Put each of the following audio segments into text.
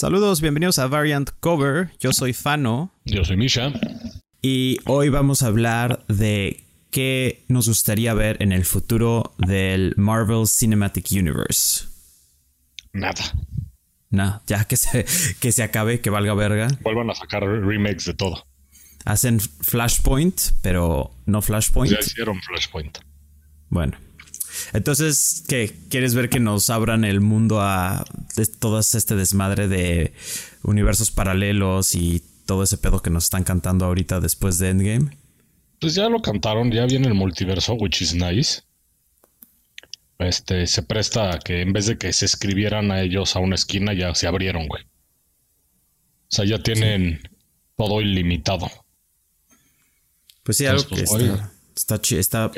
Saludos, bienvenidos a Variant Cover. Yo soy Fano. Yo soy Misha. Y hoy vamos a hablar de qué nos gustaría ver en el futuro del Marvel Cinematic Universe. Nada. Nah, ya que se, que se acabe, que valga verga. Vuelvan a sacar remakes de todo. Hacen Flashpoint, pero no Flashpoint. Ya hicieron Flashpoint. Bueno. Entonces, ¿qué? ¿Quieres ver que nos abran el mundo a todo este desmadre de universos paralelos y todo ese pedo que nos están cantando ahorita después de Endgame? Pues ya lo cantaron, ya viene el multiverso, which is nice. Este, se presta a que en vez de que se escribieran a ellos a una esquina, ya se abrieron, güey. O sea, ya tienen todo ilimitado. Pues sí, algo que está, está, está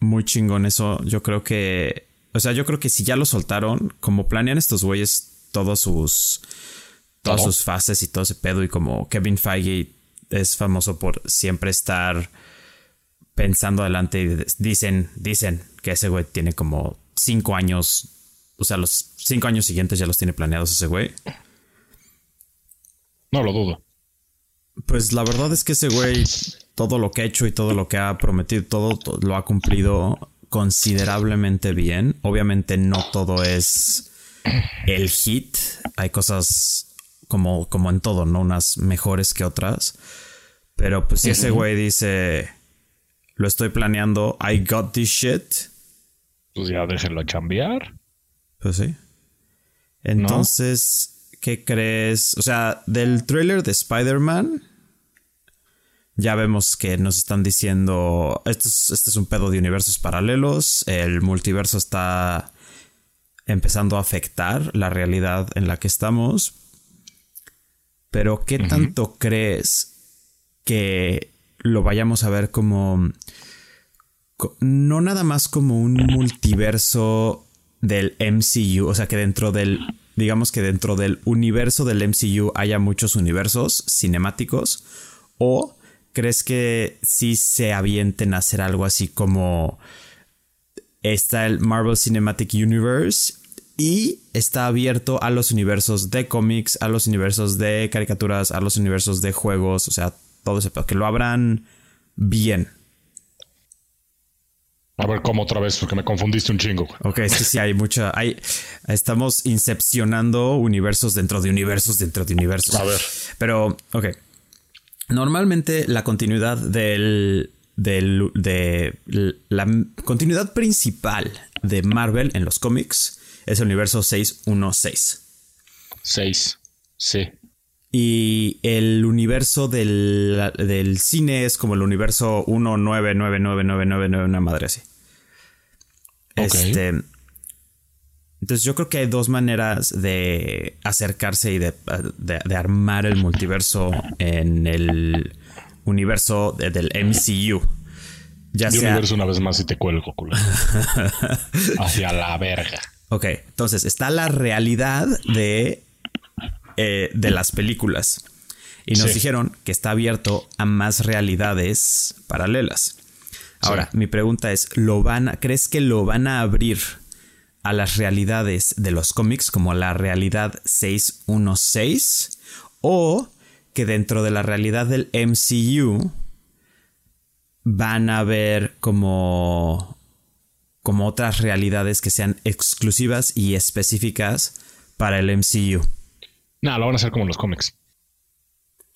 muy chingón eso. Yo creo que. O sea, yo creo que si ya lo soltaron, como planean estos güeyes todos sus. Todas sus fases y todo ese pedo. Y como Kevin Feige es famoso por siempre estar pensando adelante. Y dicen, dicen que ese güey tiene como cinco años. O sea, los cinco años siguientes ya los tiene planeados ese güey. No lo dudo. Pues la verdad es que ese güey, todo lo que ha hecho y todo lo que ha prometido, todo, lo ha cumplido considerablemente bien. Obviamente no todo es el hit. Hay cosas como, como en todo, ¿no? Unas mejores que otras. Pero pues si ese güey dice, lo estoy planeando, I got this shit. Pues ya déjenlo cambiar. Pues sí. Entonces... ¿Qué crees? O sea, del trailer de Spider-Man, ya vemos que nos están diciendo, este es, este es un pedo de universos paralelos, el multiverso está empezando a afectar la realidad en la que estamos. Pero ¿qué tanto crees que lo vayamos a ver como... No nada más como un multiverso del MCU, o sea que dentro del digamos que dentro del universo del MCU haya muchos universos cinemáticos? ¿O crees que sí se avienten a hacer algo así como está el Marvel Cinematic Universe y está abierto a los universos de cómics, a los universos de caricaturas, a los universos de juegos, o sea, todo ese que lo abran bien. A ver cómo otra vez, porque me confundiste un chingo. Ok, sí, sí, hay mucha. Hay, estamos incepcionando universos dentro de universos dentro de universos. A ver. Pero, ok. Normalmente la continuidad del. del de la continuidad principal de Marvel en los cómics es el universo 616. 6, sí. Y el universo del, del, cine es como el universo 1999999, una madre así. Este. Entonces yo creo que hay dos maneras de acercarse y de, armar el multiverso en el universo del MCU. Ya sea... universo una vez más y te cuelgo, culo. Hacia la verga. Ok, entonces está la realidad de, eh, de las películas. Y nos dijeron que está abierto a más realidades paralelas. Ahora, mi pregunta es, ¿lo van ¿crees que lo van a abrir a las realidades de los cómics como la realidad 616? ¿O que dentro de la realidad del MCU van a ver como, como otras realidades que sean exclusivas y específicas para el MCU? No, lo van a hacer como los cómics.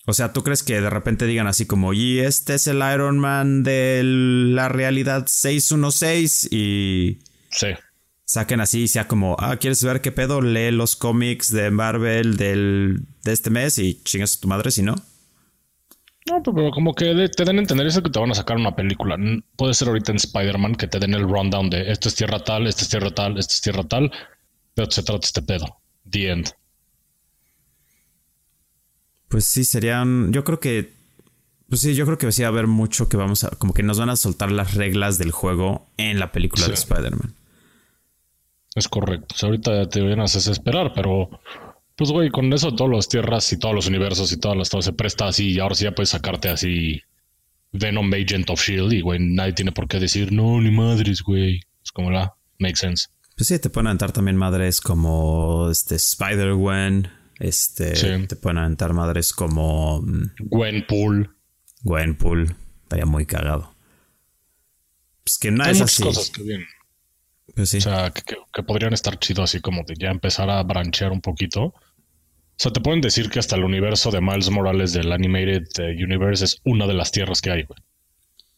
O sea, ¿tú crees que de repente digan así como, y este es el Iron Man de la realidad 616 y... Sí. Saquen así sea como, ah, ¿quieres ver qué pedo? Lee los cómics de Marvel del, de este mes y chingas a tu madre si no. No, pero como que te den a entender eso que te van a sacar una película. Puede ser ahorita en Spider-Man que te den el rundown de esto es tierra tal, esto es tierra tal, esto es tierra tal, pero se trata este pedo. The end. Pues sí, serían. Yo creo que. Pues sí, yo creo que sí va a haber mucho que vamos a. Como que nos van a soltar las reglas del juego en la película de Spider-Man. Es correcto. ahorita te vienes a esperar, pero. Pues, güey, con eso todas las tierras y todos los universos y todas las cosas se presta así. Y ahora sí ya puedes sacarte así. Venom Agent of Shield. Y, güey, nadie tiene por qué decir, no, ni madres, güey. Es como la. Makes sense. Pues sí, te pueden entrar también madres como este Spider-Gwen Este, te pueden aventar madres como mm, Gwenpool. Gwenpool, estaría muy cagado. Pues que no es así. cosas que bien. Pues sí. O sea, que, podrían estar chido así como de ya empezar a branchear un poquito. O sea, te pueden decir que hasta el universo de Miles Morales del Animated eh, Universe es una de las tierras que hay, güey.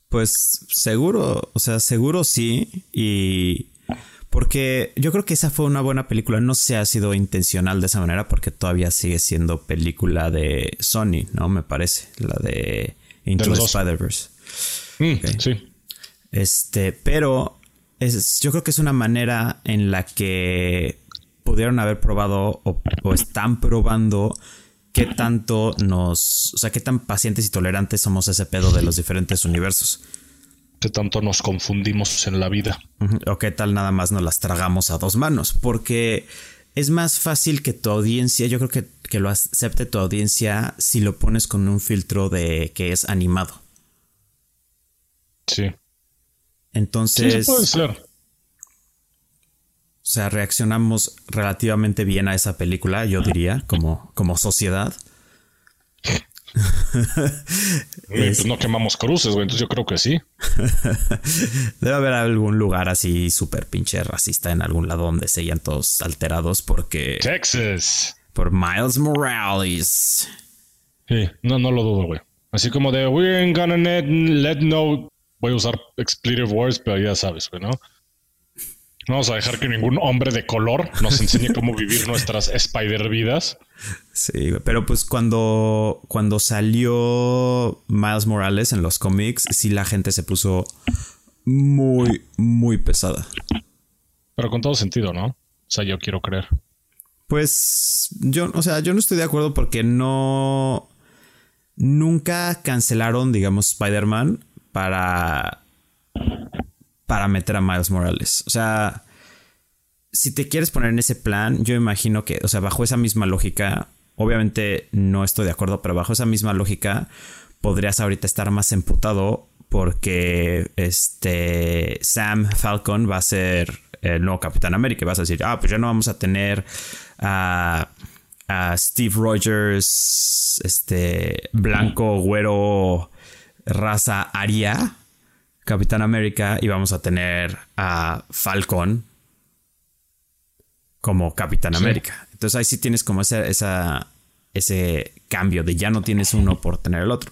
Pues seguro, o sea, seguro sí. Y porque yo creo que esa fue una buena película. No se ha sido intencional de esa manera porque todavía sigue siendo película de Sony, ¿no? Me parece. La de Into the Spider-Verse. Mm, sí. Este, pero es, yo creo que es una manera en la que pudieron haber probado o, o están probando qué tanto nos, o sea, qué tan pacientes y tolerantes somos ese pedo de los diferentes universos. Qué tanto nos confundimos en la vida. O qué tal nada más nos las tragamos a dos manos. Porque es más fácil que tu audiencia, yo creo que, que lo acepte tu audiencia si lo pones con un filtro de que es animado. Sí. Entonces. Sí, puede ser. O sea, reaccionamos relativamente bien a esa película, yo diría, como, como sociedad. pues no quemamos cruces, güey, entonces yo creo que sí. Debe haber algún lugar así súper pinche racista en algún lado donde se hayan todos alterados porque... Texas. Por Miles Morales. Sí, no, no lo dudo, güey. Así como de, we ain't gonna let no... Voy a usar expletive words, pero ya sabes, güey, ¿no? No vamos a dejar que ningún hombre de color nos enseñe cómo vivir nuestras spider vidas. Sí, pero pues cuando, cuando salió Miles Morales en los cómics, sí la gente se puso muy, muy pesada. Pero con todo sentido, ¿no? O sea, yo quiero creer. Pues yo, o sea, yo no estoy de acuerdo porque no... Nunca cancelaron, digamos, Spider-Man para para meter a Miles Morales. O sea, si te quieres poner en ese plan, yo imagino que, o sea, bajo esa misma lógica, obviamente no estoy de acuerdo, pero bajo esa misma lógica, podrías ahorita estar más emputado porque este Sam Falcon va a ser el nuevo Capitán América. Vas a decir, ah, pues ya no vamos a tener a, a Steve Rogers, este blanco, güero, raza aria Capitán América y vamos a tener a Falcon como Capitán América. Entonces ahí sí tienes como esa, esa, ese cambio de ya no tienes uno por tener el otro.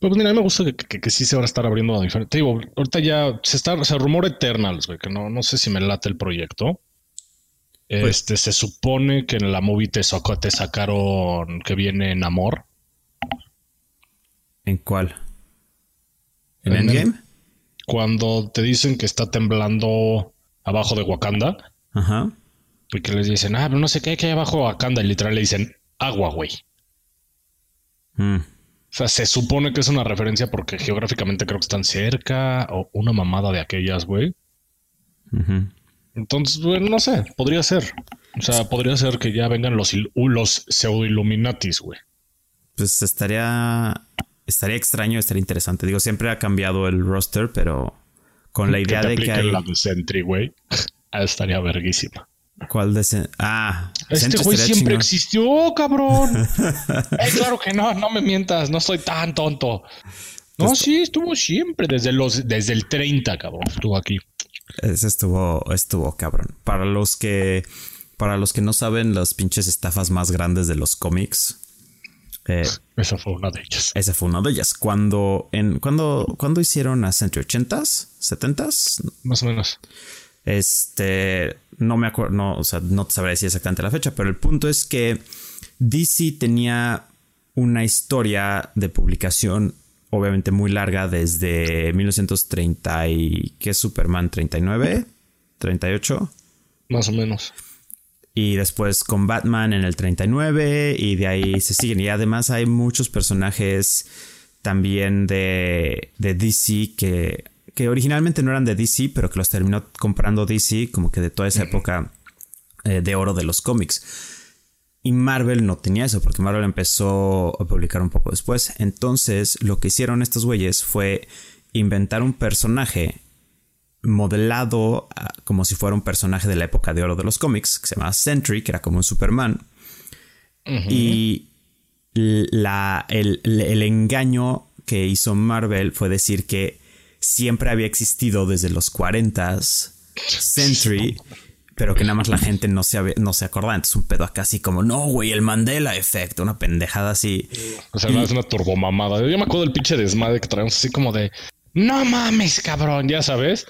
Pues mira, a mí me gusta que, sí se van a estar abriendo a diferente. digo, ahorita ya se está, o sea, rumor Eternals, güey, que no, no sé si me late el proyecto. Pues este, se supone que en la movie te, te sacaron que viene en amor. ¿En cuál? ¿En, Endgame? Cuando te dicen que está temblando abajo de Wakanda. Ajá. Y que les dicen, ah, pero no sé qué hay que hay abajo de Wakanda. Y literal le dicen, agua, güey. Mm. O sea, se supone que es una referencia porque geográficamente creo que están cerca o una mamada de aquellas, güey. Entonces, bueno, no sé, podría ser. O sea, podría ser que ya vengan los, los pseudo Illuminatis, güey. Pues estaría estaría extraño, estaría interesante. Digo, siempre ha cambiado el roster, pero con la idea de que hay... la de Sentry, güey. estaría verguísima. ¿Cuál de Ah, este güey siempre existió, cabrón. eh, claro que no, no me mientas, no soy tan tonto. No, pues sí, estuvo siempre desde los desde el 30, cabrón, estuvo aquí. Ese estuvo estuvo cabrón. Para los que para los que no saben las pinches estafas más grandes de los cómics, eh, esa fue una de ellas. Esa fue una de ellas. Cuando, en, cuando, cuando hicieron a Century 80s, 70s. Más o menos. Este, no me acuerdo, no, o sea, no te sabré decir exactamente la fecha, pero el punto es que DC tenía una historia de publicación obviamente muy larga desde 1930 y ¿qué es Superman 39? 38 más o menos y después con Batman en el 39 y de ahí se siguen. Y además hay muchos personajes también de, de DC que, que originalmente no eran de DC, pero que los terminó comprando DC como que de toda esa época eh, de oro de los cómics. Y Marvel no tenía eso, porque Marvel empezó a publicar un poco después. Entonces, lo que hicieron estos güeyes fue inventar un personaje modelado ah, como si fuera un personaje de la época de oro de los cómics, que se llama Sentry, que era como un Superman. Y la, el, el engaño que hizo Marvel fue decir que siempre había existido desde los 40s Sentry, pero que nada más la gente no se, no se acordaba. Entonces un pedo acá así como, no, güey, el Mandela Effect, una pendejada así. O sea, es una turbomamada. Yo me acuerdo del pinche desmadre que traemos así como de, no mames, cabrón, ya sabes.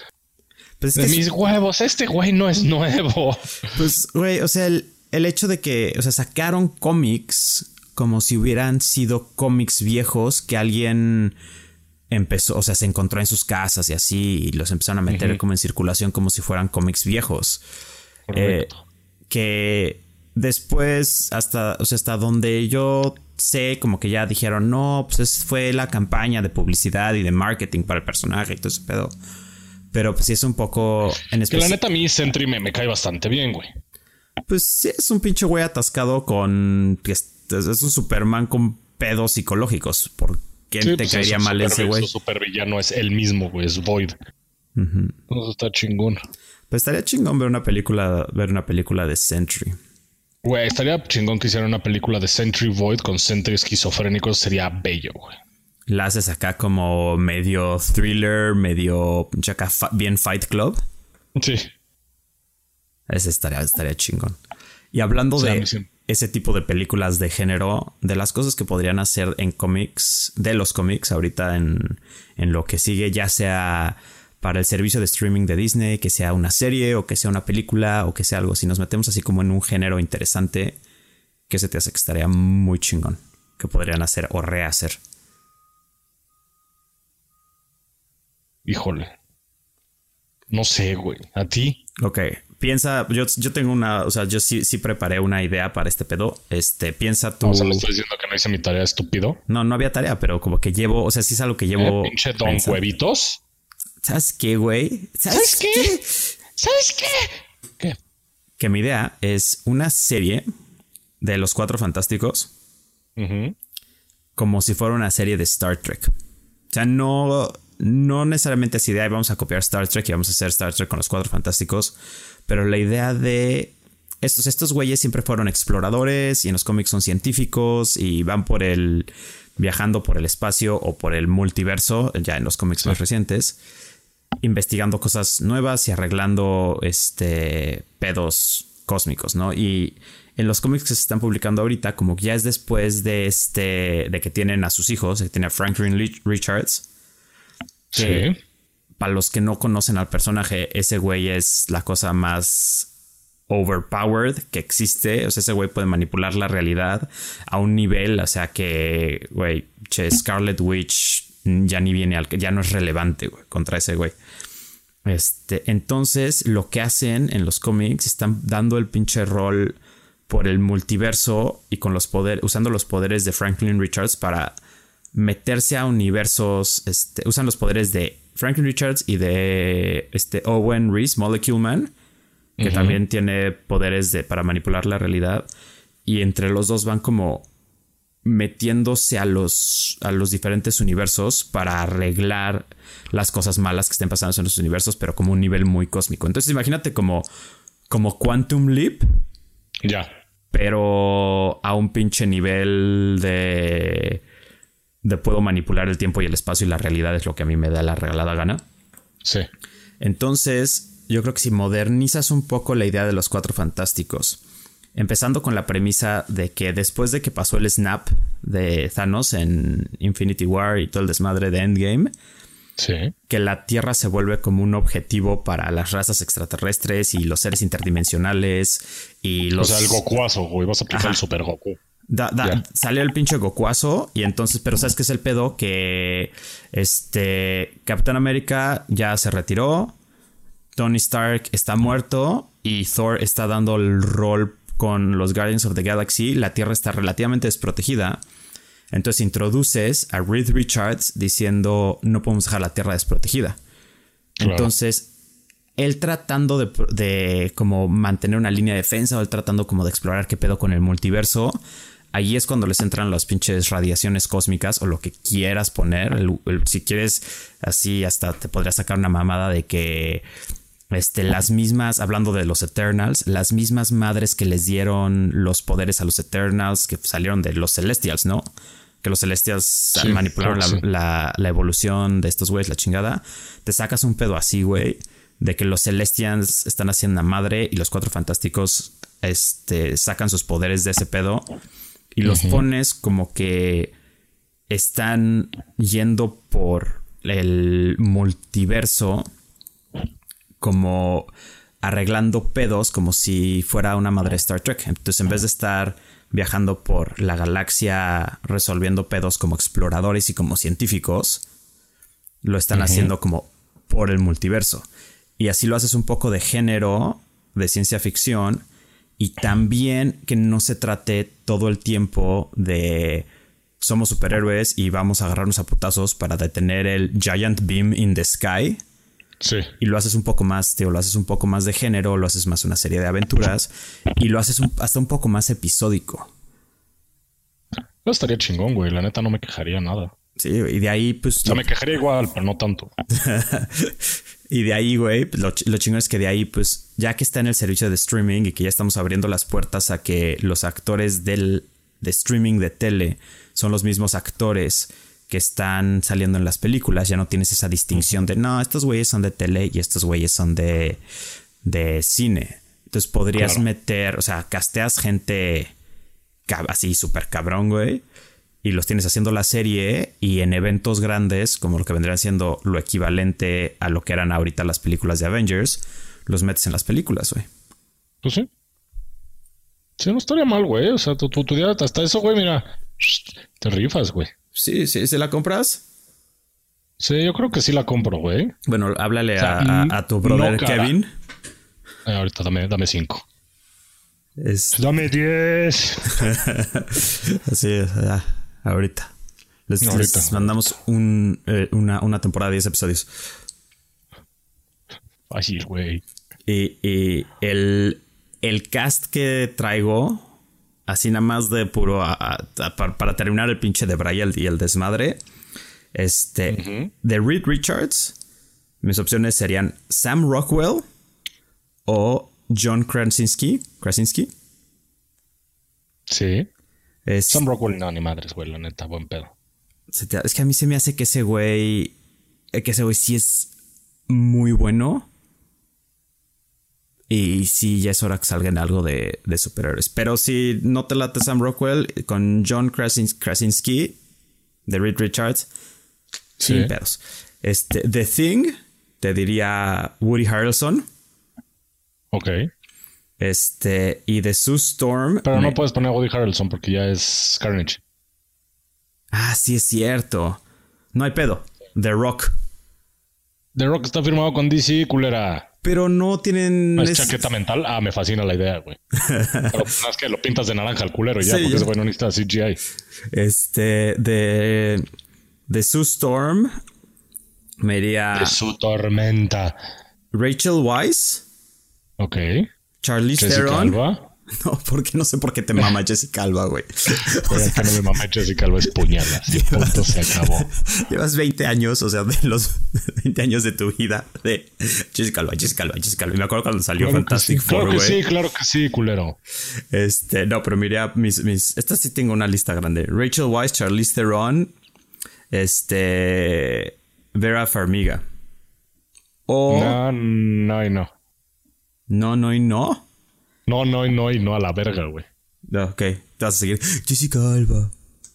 Pues de mis huevos, este güey no es nuevo. Pues, güey, o sea, el, el hecho de que, o sea, sacaron cómics como si hubieran sido cómics viejos que alguien empezó, o sea, se encontró en sus casas y así, y los empezaron a meter como en circulación como si fueran cómics viejos. Eh, que después, hasta, o sea, hasta donde yo sé, como que ya dijeron, no, pues fue la campaña de publicidad y de marketing para el personaje y todo ese pedo. Pero pues sí es un poco... En que la neta a mí Sentry me, me cae bastante bien, güey. Pues sí, es un pinche güey atascado con es un Superman con pedos psicológicos. ¿Por qué te pues caería mal ese güey? Su supervillano es el mismo, güey, es Void. Eso está chingón. Pues estaría chingón ver una película, ver una película de Sentry. Güey, estaría chingón que hicieran una película de Sentry Void con Sentry esquizofrénicos, sería bello, güey. La haces acá como medio thriller, medio acá bien Fight Club. Sí. Ese estaría, estaría chingón. Y hablando de ese tipo de películas de género, de las cosas que podrían hacer en cómics, de los cómics, ahorita en, en lo que sigue, ya sea para el servicio de streaming de Disney, que sea una serie o que sea una película o que sea algo. Si nos metemos así como en un género interesante, que se te hace que estaría muy chingón, que podrían hacer o rehacer. Híjole. No sé, güey. ¿A ti? Ok piensa, yo, yo tengo una, o sea, yo sí, sí preparé una idea para este pedo. Este, piensa tú. O sea, ¿me estás diciendo que no hice mi tarea estúpido? No, no había tarea, pero como que llevo, o sea, sí es algo que llevo. ¿Eh, pinche don huevitos. ¿Sabes qué, güey? ¿Sabes, qué? ¿Sabes qué? ¿Qué? Que mi idea es una serie de los cuatro fantásticos. Como si fuera una serie de Star Trek. O sea, no, no necesariamente es idea y vamos a copiar Star Trek y vamos a hacer Star Trek con los cuatro fantásticos. Pero la idea de estos, estos güeyes siempre fueron exploradores y en los cómics son científicos y van por el. viajando por el espacio o por el multiverso, ya en los cómics más recientes, investigando cosas nuevas y arreglando este pedos cósmicos, ¿no? Y en los cómics que se están publicando ahorita, como ya es después de este. de que tienen a sus hijos, que tiene a Franklin Richards. Sí para los que no conocen al personaje, ese güey es la cosa más overpowered que existe. O sea, ese güey puede manipular la realidad a un nivel, o sea que, güey, che, Scarlet Witch ya ni viene al ya no es relevante güey, contra ese güey. Este, entonces, lo que hacen en los cómics están dando el pinche rol por el multiverso y con los usando los poderes de Franklin Richards para meterse a universos, este, usan los poderes de Franklin Richards y de este Owen Reese, Molecule Man, que también tiene poderes de, para manipular la realidad. Y entre los dos van como metiéndose a los, a los diferentes universos para arreglar las cosas malas que estén pasando en esos universos, pero como un nivel muy cósmico. Entonces imagínate como, como Quantum Leap. Ya. Pero a un pinche nivel de de puedo manipular el tiempo y el espacio y la realidad es lo que a mí me da la regalada gana. Sí. Entonces, yo creo que si modernizas un poco la idea de los cuatro fantásticos, empezando con la premisa de que después de que pasó el snap de Thanos en Infinity War y todo el desmadre de Endgame, que la Tierra se vuelve como un objetivo para las razas extraterrestres y los seres interdimensionales y los... O sea, el Gokuazo, güey, vas a aplicar el Super Goku. Da, da, Sale el pinche Gokuazo y entonces, pero ¿sabes qué es el pedo? Que este Capitán América ya se retiró, Tony Stark está muerto y Thor está dando el rol con los Guardians of the Galaxy. La Tierra está relativamente desprotegida. Entonces introduces a Reed Richards diciendo no podemos dejar la Tierra desprotegida. Entonces, él tratando de, de, como mantener una línea de defensa o él tratando como de explorar qué pedo con el multiverso, ahí es cuando les entran las pinches radiaciones cósmicas o lo que quieras poner. si quieres, así hasta te podría sacar una mamada de que este, las mismas, hablando de los Eternals, las mismas madres que les dieron los poderes a los Eternals que salieron de los Celestials, ¿no? Que los Celestials manipularon la, la, evolución de estos güeyes, la chingada. Te sacas un pedo así, güey, de que los Celestials están haciendo una madre y los cuatro fantásticos este, sacan sus poderes de ese pedo y los pones como que están yendo por el multiverso como arreglando pedos como si fuera una madre Star Trek. Entonces, en vez de estar viajando por la galaxia resolviendo pedos como exploradores y como científicos, lo están haciendo como por el multiverso. Y así lo haces un poco de género, de ciencia ficción, y también que no se trate todo el tiempo de somos superhéroes y vamos a agarrarnos a putazos para detener el Giant Beam in the Sky Sí. Y lo haces un poco más, tío, lo haces un poco más de género, lo haces más una serie de aventuras y lo haces hasta un poco más episódico. No estaría chingón, güey. La neta no me quejaría nada. Sí, y de ahí, pues. O sea, me quejaría igual, pero no tanto. y de ahí, güey, pues, lo, lo chingón es que de ahí, pues, ya que está en el servicio de streaming y que ya estamos abriendo las puertas a que los actores del, de streaming de tele son los mismos actores que están saliendo en las películas. Ya no tienes esa distinción de no, estos güeyes son de tele y estos güeyes son de, de cine. Entonces podrías meter, o sea, casteas gente así súper cabrón, güey. Y los tienes haciendo la serie y en eventos grandes, como lo que vendrían siendo lo equivalente a lo que eran ahorita las películas de Avengers, los metes en las películas, güey. Pues sí. Sí, no estaría mal, güey. O sea, tu, tu, hasta eso, güey, mira, te rifas, güey. Sí, sí, ¿se la compras? Sí, yo creo que sí la compro, güey. Bueno, háblale a, tu brother Kevin. Eh, ahorita dame, dame cinco. Dame diez. Así es, ya, ahorita. Les, mandamos un, eh, una, una, temporada de 10 episodios. Fácil, güey. Y, y el, el cast que traigo así nada más de puro para, terminar el pinche de Brian y el desmadre. Este, de Reed Richards, mis opciones serían Sam Rockwell o John Krasinski. Krasinski. Sí. Sam Rockwell, no, ni madres, güey, la neta, buen pedo. Es que a mí se me hace que ese güey, eh, que ese güey sí es muy bueno. Y sí, ya es hora que salgan algo de, de superhéroes. Pero si no te late Sam Rockwell, con John Krasinski, de Reed Richards, sin pedos. Este, The Thing, te diría Woody Harrelson. Ok. Este, y de Sue Storm. Pero no puedes poner a Woody Harrelson porque ya es Carnage. Ah, sí es cierto. No hay pedo. The Rock. The Rock está firmado con DC, culera pero no tienen. ¿Es chaqueta mental? Ah, me fascina la idea, güey. pero más que lo pintas de naranja al culero ya, porque ese güey no necesita CGI. Este, de. De Sue Storm. Me iría. De su tormenta. Rachel Weisz. Ok. Charlize Theron. No, porque no sé por qué te mama Jessica Alba, güey. O que no me mama Jessica Alba es puñalas. punto se acabó. Llevas 20 años, o sea, de los 20 años de tu vida de Jessica Alba, Jessica Alba, Jessica Alba. Y me acuerdo cuando salió Fantastic Four, Claro que sí, claro que sí, culero. Este, no, pero mira, mis, mis, esta sí tengo una lista grande. Rachel Weisz, Charlize Theron, este, Vera Farmiga. O... No, no y no. No, no y no. No, no, no y no a la verga, güey. Ok, te vas a seguir. Jessica Alba.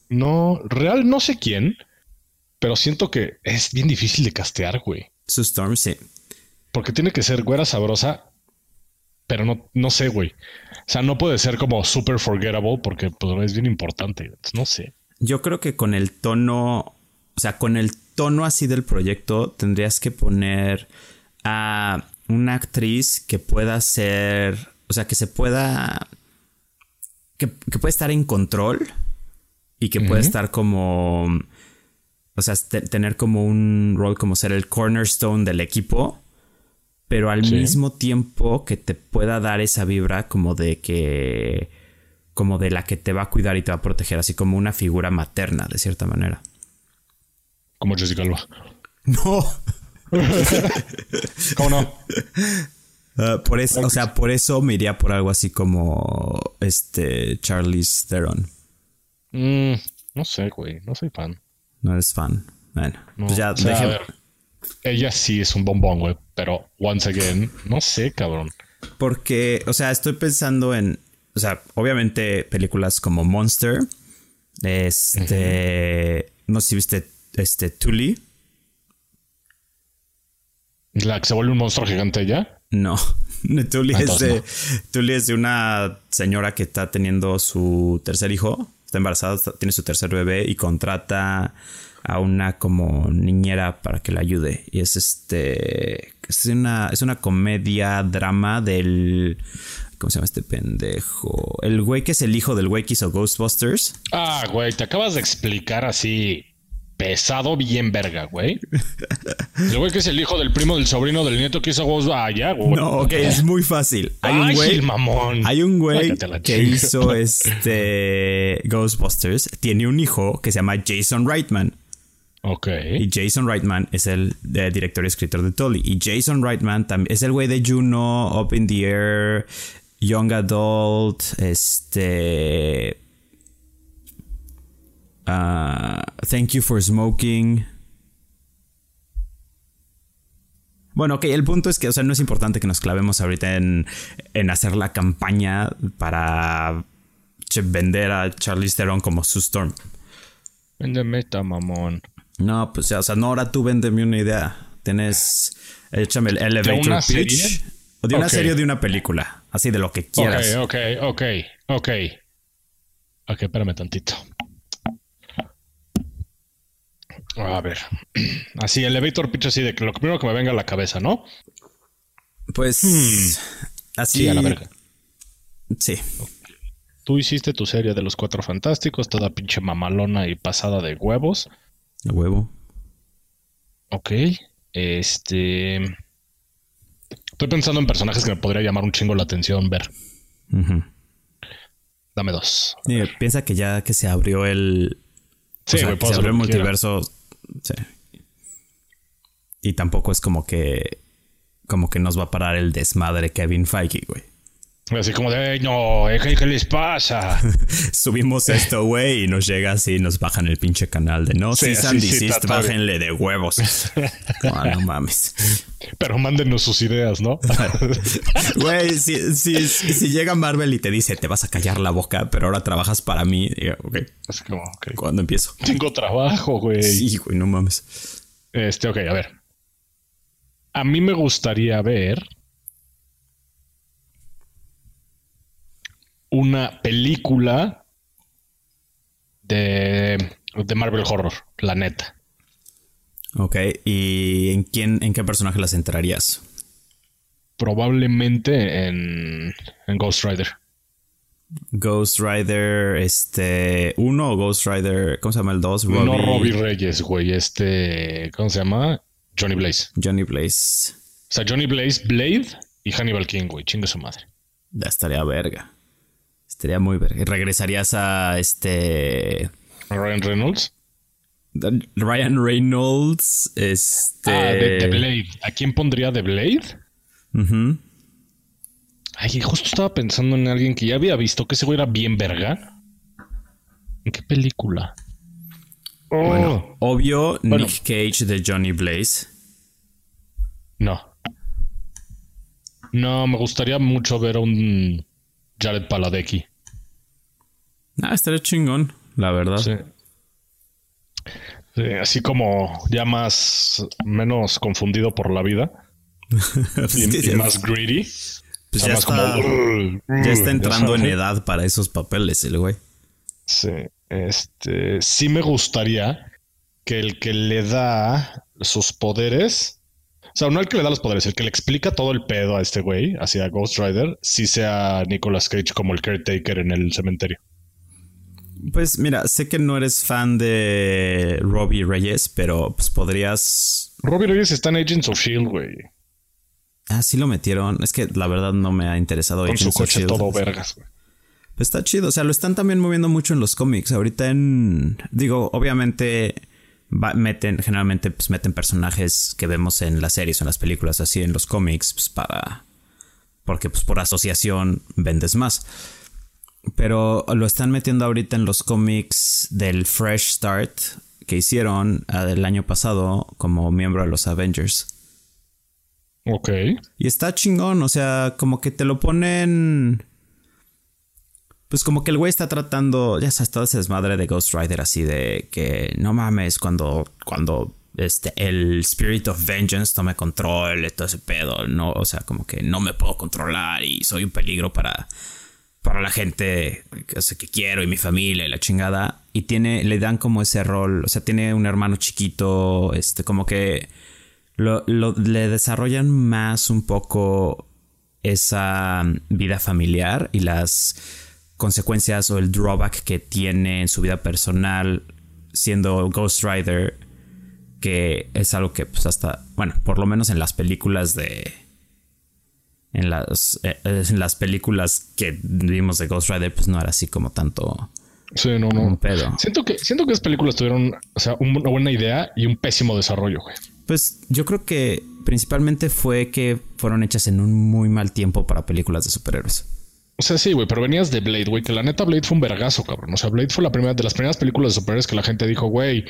No, real no sé quién, pero siento que es bien difícil de castear, güey. Su Storm, sí. Porque tiene que ser güera sabrosa, pero no, no sé, güey. O sea, no puede ser como super forgettable porque pues, es bien importante. No sé. Yo creo que con el tono, o sea, con el tono así del proyecto, tendrías que poner a una actriz que pueda ser o sea, que se pueda. Que, que puede estar en control y que puede estar como. O sea, tener como un rol como ser el cornerstone del equipo, pero al mismo tiempo que te pueda dar esa vibra como de que. como de la que te va a cuidar y te va a proteger, así como una figura materna, de cierta manera. Como Jessica Alba. No. ¿Cómo no? Uh, por eso, o sea, por eso me iría por algo así como este Charlize Theron. Mm, no sé, güey, no soy fan. No eres fan. Bueno, No, pues ya o sea, a ver, ella sí es un bombón, güey, pero once again, no sé, cabrón. Porque, o sea, estoy pensando en, o sea, obviamente películas como Monster, este, no sé si viste, este, Tully, La que se vuelve un monstruo gigante ya. no, Tully es de, entonces Tully es de una señora que está teniendo su tercer hijo, está embarazada, tiene su tercer bebé y contrata a una como niñera para que la ayude y es este, es una, es una comedia drama del, ¿cómo se llama este pendejo? El güey que es el hijo del güey que hizo Ghostbusters. Ah, güey, te acabas de explicar así pesado bien verga, güey. El güey que es el hijo del primo del sobrino del nieto que hizo Ghost. Ah, güey. No, ok, es muy fácil. Hay un güey. mamón. Hay un güey que hizo este Ghostbusters. Tiene un hijo que se llama Jason Reitman. Ok. Y Jason Reitman es el eh, director y escritor de Tully. Y Jason Reitman también es el güey de Juno, Up in the Air, Young Adult, este. Ah, Thank You for Smoking. Bueno, ok, el punto es que, o sea, no es importante que nos clavemos ahorita en, en hacer la campaña para vender a Charlize Theron como su Storm. Vende meta, mamón. No, pues, o sea, no, ahora tú véndeme una idea. Tienes, échame el elevator pitch. O de una serie o de una película. Así de lo que quieras. Ok, ok, ok, ok. Ok, espérame tantito. A ver. Así, elevator pitch así de que lo primero que me venga a la cabeza, ¿no? Pues, así. Hmm. Sí, a la verga. Sí. Tú hiciste tu serie de los cuatro fantásticos, toda pinche mamalona y pasada de huevos. De huevo. Ok. Este. Estoy pensando en personajes que me podría llamar un chingo la atención ver. Dame dos. Piensa que ya que se abrió el. Sí, o sea, que se abrió el quiera. Sí. Y tampoco es como que. Como que nos va a parar el desmadre Kevin Feige, güey. Así como de, "Ey, no, eh, ¿qué, qué les pasa? Subimos esto, güey, y nos llega así y nos bajan el pinche canal de no, Sí, sí, Sandy, sí, bájenle de huevos. no, no mames. Pero mándenos sus ideas, ¿no? Güey, si, si, si llega Marvel y te dice, te vas a callar la boca, pero ahora trabajas para mí, digo, ok, Así como, ok. ¿cuándo empiezo? Tengo trabajo, güey. Sí, güey, no mames. Este, ok, a ver. A mí me gustaría ver una película de, de Marvel Horror, la neta. Ok, ¿y en quién, en qué personaje las entrarías? Probablemente en, en Ghost Rider. Ghost Rider, este, uno o Ghost Rider, ¿cómo se llama el dos? No Robbie Reyes, güey. Este, ¿cómo se llama? Johnny Blaze. Johnny Blaze. O sea, Johnny Blaze, Blade y Hannibal King, güey. Chingue su madre. Ya estaría verga. Estaría muy verga. ¿Y ¿Regresarías a este... Ryan Reynolds. Ryan Reynolds, este... Ah, de, de Blade. ¿A quién pondría de Blade? Ay, justo estaba pensando en alguien que ya había visto que ese güey era bien verga. ¿En qué película? Oh, Bueno, obvio, Bueno. Nick Cage de Johnny Blaze. no. No, me gustaría mucho ver a un Jared Paladecki. Ah, estaría chingón, la verdad. Sí. Sí, así como ya más, menos confundido por la vida Pues y, ya- más greedy. pues O sea, ya más está, como, ya está entrando en edad para esos papeles, el güey. Sí, este, sí me gustaría que el que le da sus poderes, sea, no el que le da los poderes, el que le explica todo el pedo a este güey, hacia Ghost Rider, sí sea Nicolas Cage como el caretaker en el cementerio. Pues mira, sé que no eres fan de Robbie Reyes, pero pues podrías... Robbie Reyes está en Agents of Shield, E güey, Ah, sí lo metieron. Es que la verdad no me ha interesado. con su of coche S.H.I.E.L.D.. todo vergas. güey. Pues está chido. O sea, lo están también moviendo mucho en los cómics. Ahorita en. Digo, obviamente. Meten, generalmente, pues meten personajes que vemos en las series o en las películas así en los cómics, pues para. Porque, pues por asociación vendes más. Pero lo están metiendo ahorita en los cómics del Fresh Start que hicieron ah, el año pasado como miembro de los Avengers. Ok. Y está chingón, o sea, como que te lo ponen pues como que el güey está tratando, ya sabes, todo ese desmadre de Ghost Rider así de que no mames cuando, cuando este, el Spirit of Vengeance tome control, todo ese pedo, no, o sea, como que no me puedo controlar y soy un peligro para, para la gente que, que quiero y mi familia y la chingada. Y tiene, le dan como ese rol, o sea, tiene un hermano chiquito, este, como que lo, le desarrollan más un poco esa vida familiar y las consecuencias o el drawback que tiene en su vida personal siendo Ghost Rider, que es algo que pues hasta, bueno, por lo menos en las películas de... En las, eh, en las películas que vimos de Ghost Rider, pues no era así como tanto... Sí, no, no. pedo. Siento que, siento que las películas tuvieron, o sea, una buena idea y un pésimo desarrollo, güey. Pues yo creo que principalmente fue que fueron hechas en un muy mal tiempo para películas de superhéroes. O sea, sí, güey, pero venías de Blade, güey, que la neta Blade fue un vergazo, cabrón. O sea, Blade fue la primera de las primeras películas de superhéroes que la gente dijo, güey,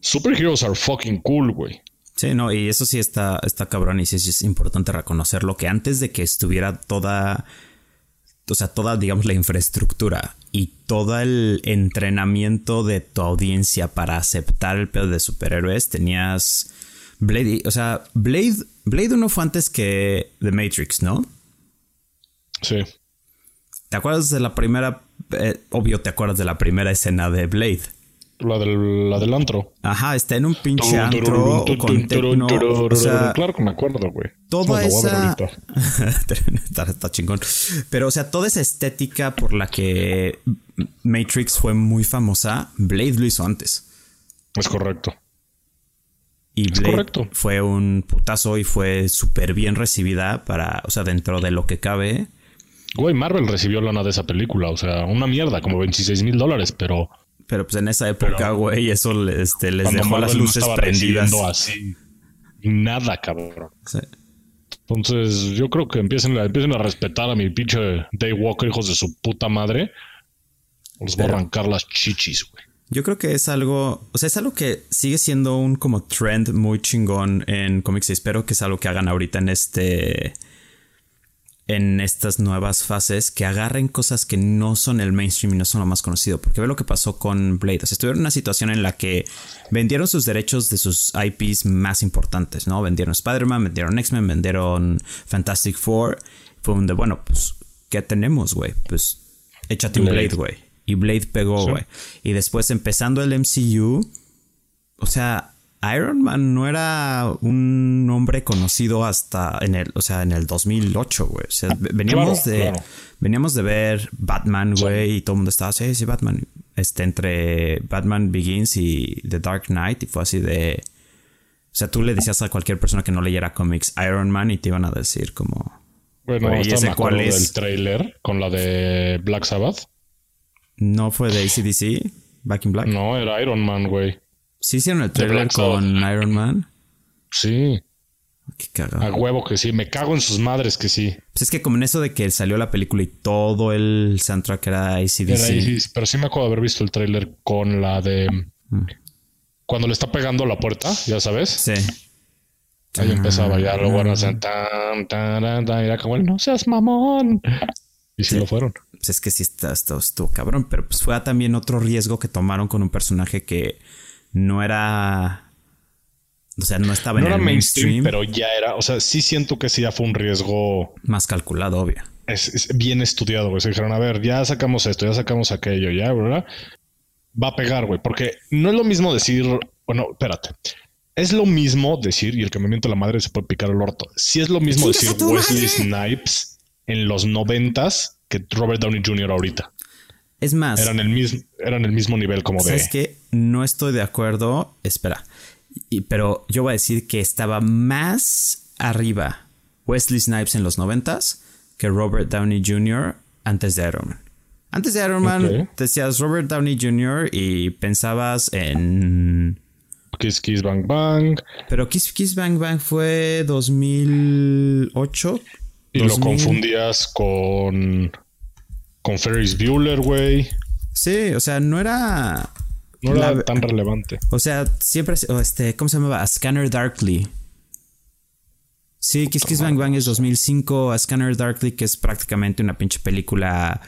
superheroes are fucking cool, güey. Sí, no, y eso sí está, está cabrón y sí, es importante reconocerlo, que antes de que estuviera toda, o sea, toda, digamos, la infraestructura y todo el entrenamiento de tu audiencia para aceptar el pedo de superhéroes, tenías Blade, o sea, Blade, Blade 1 fue antes que The Matrix, ¿no? Sí. ¿Te acuerdas de la primera? Eh, obvio, te acuerdas de la primera escena de Blade. La del, la del antro. Ajá, está en un pinche antro con tecno. O sea, claro que me acuerdo, güey. Toda esa. está, está chingón. Pero, o sea, toda esa estética por la que Matrix fue muy famosa, Blade lo hizo antes. Es correcto. Y Blade fue un putazo y fue súper bien recibida para, o sea, dentro de lo que cabe. Güey, Marvel recibió lana de esa película, o sea, una mierda, como 26 mil dólares, pero... Pero pues en esa época, güey, eso este, les dejó las luces prendidas. Así, nada, cabrón. Entonces, yo creo que empiecen a, empiecen a respetar a mi pinche Daywalker, hijos de su puta madre. Les voy a arrancar las chichis, güey. Yo creo que es algo, o sea, es algo que sigue siendo un como trend muy chingón en cómics y espero que es algo que hagan ahorita en este en estas nuevas fases que agarren cosas que no son el mainstream y no son lo más conocido. Porque ve lo que pasó con Blade. O sea, estuvieron en una situación en la que vendieron sus derechos de sus IPs más importantes, ¿no? Vendieron Spider-Man, vendieron X-Men, vendieron Fantastic Four. Fue un de, bueno, pues, ¿qué tenemos, güey? Pues, échate un Blade, güey. Y Blade pegó, güey. Y después empezando el MCU, o sea, Iron Man no era un nombre conocido hasta en el, o sea, en el 2008, güey. O sea, veníamos de veníamos de ver Batman, güey, y todo el mundo estaba, sí, sí, Batman. Este, entre Batman Begins y The Dark Knight, y fue así de. O sea, tú le decías a cualquier persona que no leyera cómics Iron Man y te iban a decir como. Bueno, ¿y ese cuál es? del trailer con la de Black Sabbath. ¿No fue de ACDC? Back in Black. No, era Iron Man, güey. ¿Sí hicieron el trailer con Iron Man? Sí. Qué cagado. A huevo que sí. Me cago en sus madres que sí. Pues es que como en eso de que salió la película y todo el soundtrack era ACDC. Era pero sí me acuerdo de haber visto el trailer con la de... Mm. Cuando le está pegando la puerta, ya sabes. Sí. Ahí empezaba ya lo bueno, tan, tan, tan, tan, y era como, no seas mamón. Y sí, lo fueron. Pues es que sí está, estuvo cabrón, pero pues fue también otro riesgo que tomaron con un personaje que no era. O sea, no estaba en el mainstream, Pero ya era. O sea, sí siento que sí ya fue un riesgo. Más calculado, obvio. Es, bien estudiado, güey. Se dijeron, a ver, ya sacamos esto, ya sacamos aquello, ya, ¿verdad? Va a pegar, güey. Porque no es lo mismo decir. Bueno, espérate. Es lo mismo decir, y el que me miente la madre se puede picar el orto. Si es lo mismo decir Wesley Snipes en los noventas que Robert Downey Jr. ahorita. Es más. Eran el mismo, eran el mismo nivel como de. Es que no estoy de acuerdo. Espera. pero yo voy a decir que estaba más arriba Wesley Snipes en los noventas que Robert Downey Jr. antes de Iron Man. Antes de Iron Man decías Robert Downey Jr. y pensabas en... Kiss Kiss Bang Bang. Pero Kiss Kiss Bang Bang fue 2008. Y lo 2000. confundías con. Con Ferris Bueller, güey. Sí, o sea, no era... No era La- tan relevante. O sea, siempre, o este, ¿cómo se llamaba? A Scanner Darkly. Sí, Kiss Kiss Bang Bang es 2005, A Scanner Darkly, que es prácticamente una pinche película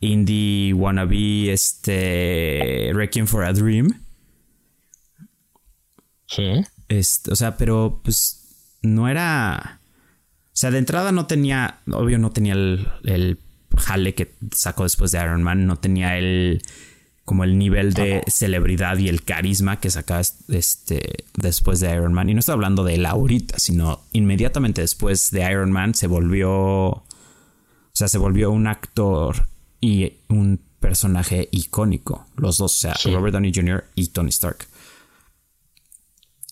indie, wannabe, este, Requiem for a Dream. Sí. Este, o sea, pero pues no era... O sea, de entrada no tenía, obvio no tenía el, el jale que sacó después de Iron Man, no tenía el como el nivel de celebridad y el carisma que sacaba este después de Iron Man. Y no estoy hablando de él ahorita, sino inmediatamente después de Iron Man se volvió, o sea, se volvió un actor y un personaje icónico, los dos, o sea, Sí. Robert Downey Jr. y Tony Stark.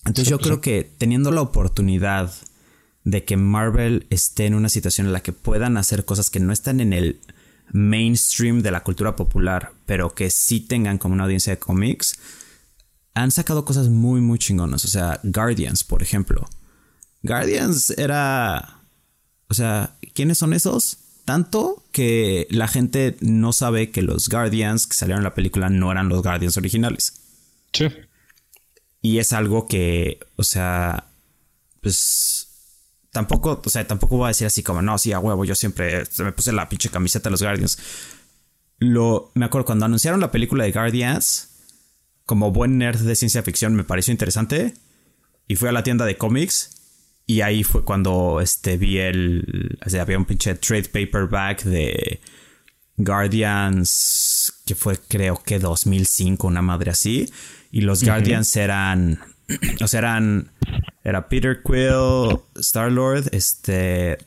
Entonces Sí, yo pues, creo que teniendo la oportunidad de que Marvel esté en una situación en la que puedan hacer cosas que no están en el mainstream de la cultura popular, pero que sí tengan como una audiencia de cómics, han sacado cosas muy, muy chingonas. O sea, Guardians, por ejemplo. Guardians era... O sea, ¿quiénes son esos? Tanto que la gente no sabe que los Guardians que salieron en la película no eran los Guardians originales. Sí. Y es algo que, o sea, pues tampoco, o sea, tampoco voy a decir así como, no, sí, a huevo, yo siempre me puse la pinche camiseta de los Guardians. Lo, me acuerdo cuando anunciaron la película de Guardians, como buen nerd de ciencia ficción, me pareció interesante. Y fui a la tienda de cómics. Y ahí fue cuando este, vi el. O sea, había un pinche trade paperback de Guardians. Que fue, creo que 2005, una madre así. Y los Guardians eran. O sea, eran. Era Peter Quill, Star Lord, este.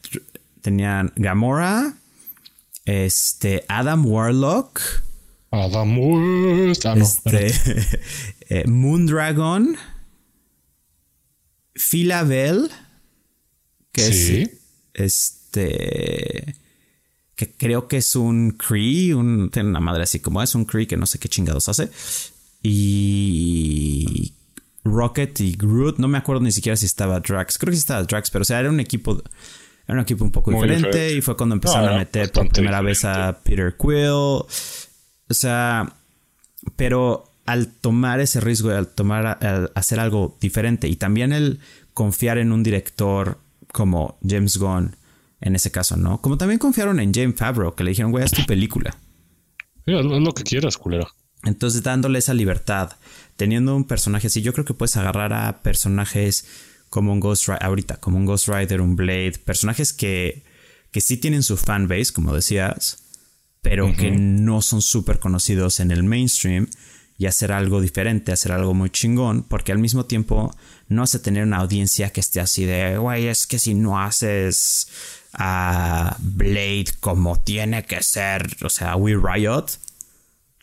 Tenían Gamora, este. Adam Warlock. Adam West. Ah, no. Este, eh, Moondragon, Phila Bell, que Sí. es este que creo que es un Cree, un, tiene una madre así como es un Cree que no sé qué chingados hace. Y Rocket y Groot, no me acuerdo ni siquiera si estaba Drax, creo que sí estaba Drax, pero o sea, era un equipo era un equipo un poco diferente, diferente. y fue cuando empezaron No, a meter por primera vez a Peter Quill. O sea, pero al tomar ese riesgo, al tomar, al hacer algo diferente y también el confiar en un director como James Gunn, en ese caso, ¿no? Como también confiaron en James Favreau, que le dijeron, güey, es tu película. Haz haz lo que quieras, culera. Entonces, dándole esa libertad, teniendo un personaje así, yo creo que puedes agarrar a personajes como un Ghost Rider, ahorita, como un Ghost Rider, un Blade, personajes que, que sí tienen su fanbase, como decías, pero que no son súper conocidos en el mainstream y hacer algo diferente, hacer algo muy chingón, porque al mismo tiempo no hace tener una audiencia que esté así de, güey, es que si no haces a Blade como tiene que ser, o sea, We Riot,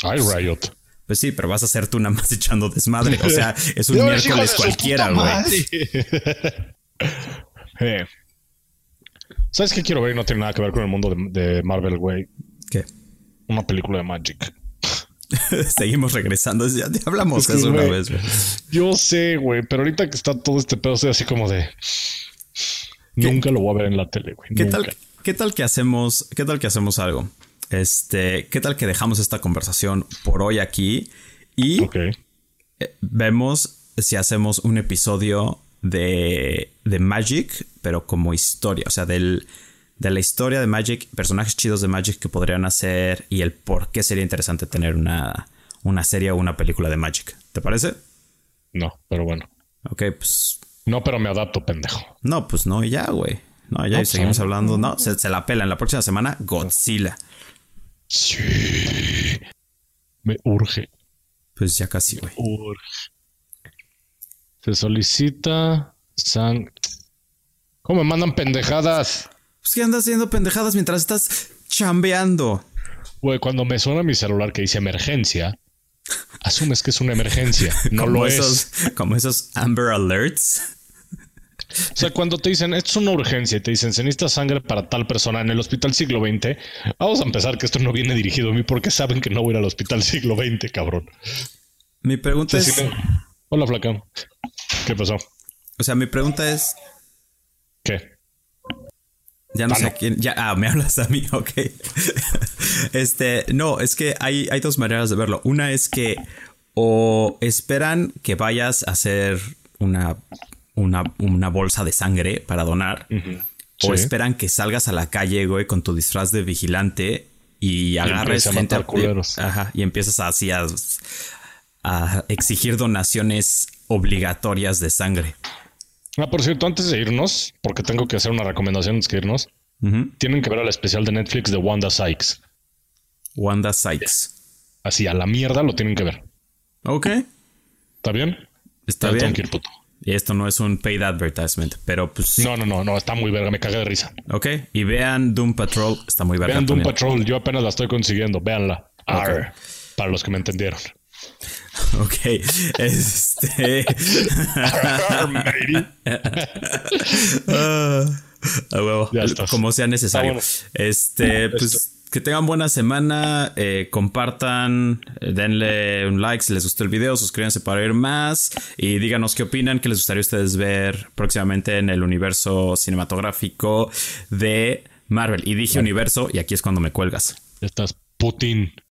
Ay, Riot. Pues sí, pero vas a ser tú nada más echando desmadre. O sea, es un miércoles cualquiera, güey. Eh. ¿Sabes qué quiero ver? y No tiene nada que ver con el mundo de, de Marvel, güey. ¿Qué? Una película de Magic. Seguimos regresando. Ya te hablamos Es que, de eso una vez, güey. Yo sé, güey, pero ahorita que está todo este pedo, soy así como de. Nunca lo voy a ver en la tele, güey. ¿Qué nunca. tal, ¿Qué tal que hacemos? ¿Qué tal que hacemos algo? Este, ¿qué tal que dejamos esta conversación por hoy aquí y eh, vemos si hacemos un episodio de, de Magic, pero como historia, o sea, del, de la historia de Magic, personajes chidos de Magic que podrían hacer y el por qué sería interesante tener una, una serie o una película de Magic. ¿Te parece? No, pero bueno. Ok, pues No, pero me adapto, pendejo. no, pues no, y ya, güey. No, ya No, y seguimos pues, hablando. No, se, se la pela. En la próxima semana, Godzilla. Sí. Me urge. Pues ya casi, güey. Urge. Se solicita San. ¿Cómo me mandan pendejadas? Pues que andas haciendo pendejadas mientras estás chambeando. Güey, cuando me suena mi celular que dice emergencia, asumes que es una emergencia. No como lo esos, es. Como esos Amber Alerts. O sea, cuando te dicen esto es una urgencia y te dicen se necesita sangre para tal persona en el hospital siglo XX, vamos a empezar que esto no viene dirigido a mí porque saben que no voy a ir al hospital siglo XX, cabrón. Mi pregunta es. Hola, flaca. ¿Qué pasó? O sea, mi pregunta es. ¿Qué? Ya no sé quién. Ya, ah, me hablas a mí, ok. este, no, es que hay, hay dos maneras de verlo. Una es que o esperan que vayas a hacer una, una, bolsa de sangre para donar. O esperan que salgas a la calle, güey, con tu disfraz de vigilante y agarres gente ajá, y empiezas así a, a exigir donaciones obligatorias de sangre. Ah, por cierto, antes de irnos, porque tengo que hacer una recomendación antes de irnos, tienen que ver el especial de Netflix de Wanda Sykes. Wanda Sykes. Así, a la mierda lo tienen que ver. Ok. ¿Está bien? Está bien. Y esto no es un paid advertisement, pero pues. No, no, no, no, está muy verga, me cagué de risa. Ok, y vean Doom Patrol, está muy verga. Vean Doom Patrol, yo apenas la estoy consiguiendo, véanla. Para los que me entendieron. Ok, este. Como sea necesario. Este, pues que tengan buena semana, eh, compartan, eh, denle un like si les gustó el video, suscríbanse para ver más y díganos qué opinan, qué les gustaría a ustedes ver próximamente en el universo cinematográfico de Marvel. Y dije universo y aquí es cuando me cuelgas. Estás Putin.